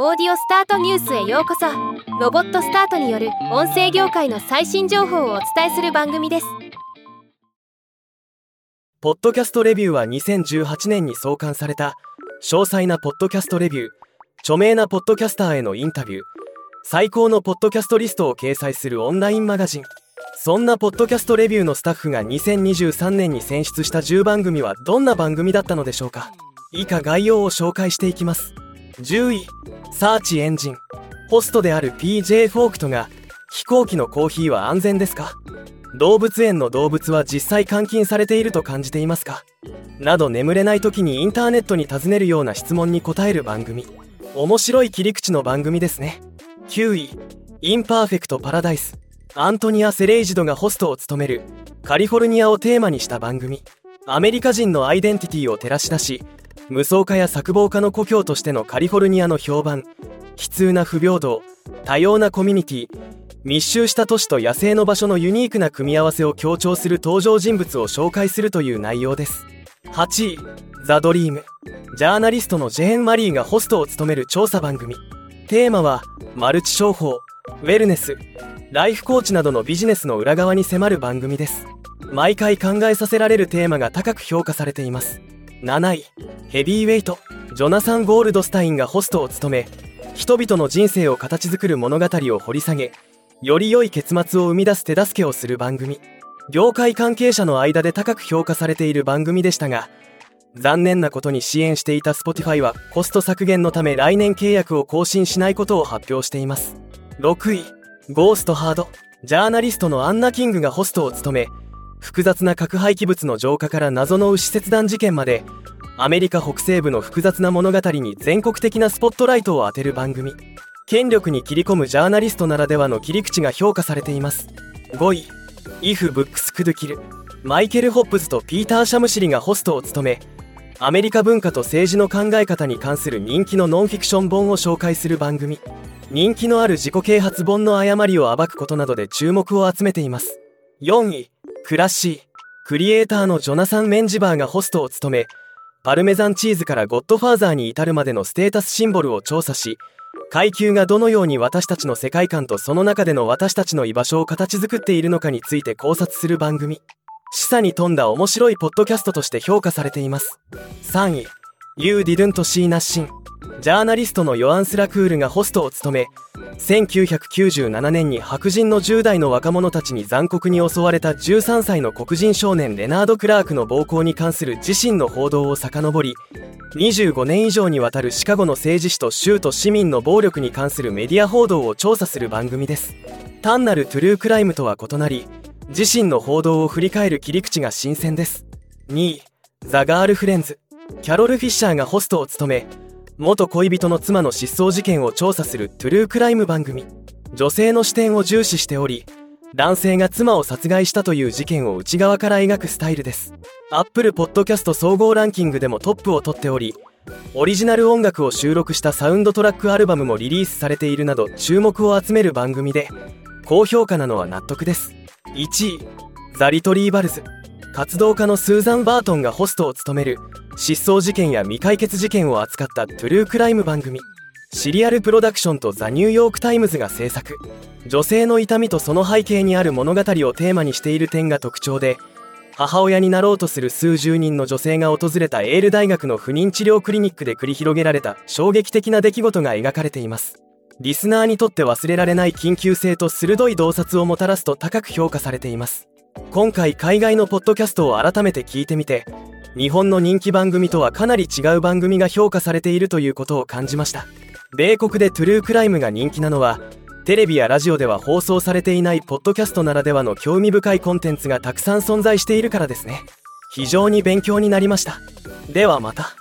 オーディオスタートニュースへようこそ。ロボットスタートによる音声業界の最新情報をお伝えする番組です。ポッドキャストレビューは2018年に創刊された詳細なポッドキャストレビュー著名なポッドキャスターへのインタビュー最高のポッドキャストリストを掲載するオンラインマガジンそんなポッドキャストレビューのスタッフが2023年に選出した10番組はどんな番組だったのでしょうか。以下概要を紹介していきます。10位 Search Engine ホストである PJ フォークトが飛行機のコーヒーは安全ですか？動物園の動物は実際監禁されていると感じていますか？など眠れない時にインターネットに尋ねるような質問に答える番組。面白い切り口の番組ですね。9位 Imperfect Paradise。アントニア・セレイジドがホストを務めるカリフォルニアをテーマにした番組。アメリカ人のアイデンティティを照らし出し無双化や作望化の故郷としてのカリフォルニアの評判。悲痛な不平等多様なコミュニティ密集した都市と野生の場所のユニークな組み合わせを強調する登場人物を紹介するという内容です。8位ザ・ドリーム。ジャーナリストのジェーン・マリーがホストを務める調査番組。テーマはマルチ商法ウェルネスライフコーチなどのビジネスの裏側に迫る番組です。毎回考えさせられるテーマが高く評価されています。7位ヘビーウェイトジョナサン・ゴールドスタインがホストを務め人々の人生を形作る物語を掘り下げより良い結末を生み出す手助けをする番組。業界関係者の間で高く評価されている番組でしたが残念なことに支援していた Spotify はコスト削減のため来年契約を更新しないことを発表しています。6位ゴーストハードジャーナリストのアンナ・キングがホストを務め複雑な核廃棄物の浄化から謎の牛切断事件までアメリカ北西部の複雑な物語に全国的なスポットライトを当てる番組。権力に切り込むジャーナリストならではの切り口が評価されています。5位「If Books Could Kill」マイケル・ホップズとピーター・シャムシリがホストを務めアメリカ文化と政治の考え方に関する人気のノンフィクション本を紹介する番組。人気のある自己啓発本の誤りを暴くことなどで注目を集めています。4位クラッシー。クリエイターのジョナサン・メンジバーがホストを務めパルメザンチーズからゴッドファーザーに至るまでのステータスシンボルを調査し階級がどのように私たちの世界観とその中での私たちの居場所を形作っているのかについて考察する番組。示唆に富んだ面白いポッドキャストとして評価されています。3位 You didn't see nothing ジャーナリストのヨアン・スラクールがホストを務め1997年に白人の10代の若者たちに残酷に襲われた13歳の黒人少年レナード・クラークの暴行に関する自身の報道を遡り25年以上にわたるシカゴの政治史と州と市民の暴力に関するメディア報道を調査する番組です。単なるトゥルークライムとは異なり自身の報道を振り返る切り口が新鮮です。2位ザ・ガールフレンズ。キャロル・フィッシャーがホストを務め元恋人の妻の失踪事件を調査するトゥルークライム番組。女性の視点を重視しており男性が妻を殺害したという事件を内側から描くスタイルです。アップルポッドキャスト総合ランキングでもトップを取っておりオリジナル音楽を収録したサウンドトラックアルバムもリリースされているなど注目を集める番組で高評価なのは納得です。1位 The Retrievals。活動家のスーザン・バートンがホストを務める失踪事件や未解決事件を扱った true crime 番組 Serial Production と The New York Times が制作。女性の痛みとその背景にある物語をテーマにしている点が特徴で母親になろうとする数十人の女性が訪れたエール大学の不妊治療クリニックで繰り広げられた衝撃的な出来事が描かれています。リスナーにとって忘れられない緊急性と鋭い洞察をもたらすと高く評価されています。今回海外のポッドキャストを改めて聞いてみて日本の人気番組とはかなり違う番組が評価されているということを感じました。米国でトゥルークライムが人気なのはテレビやラジオでは放送されていないポッドキャストならではの興味深いコンテンツがたくさん存在しているからですね。非常に勉強になりました。ではまた。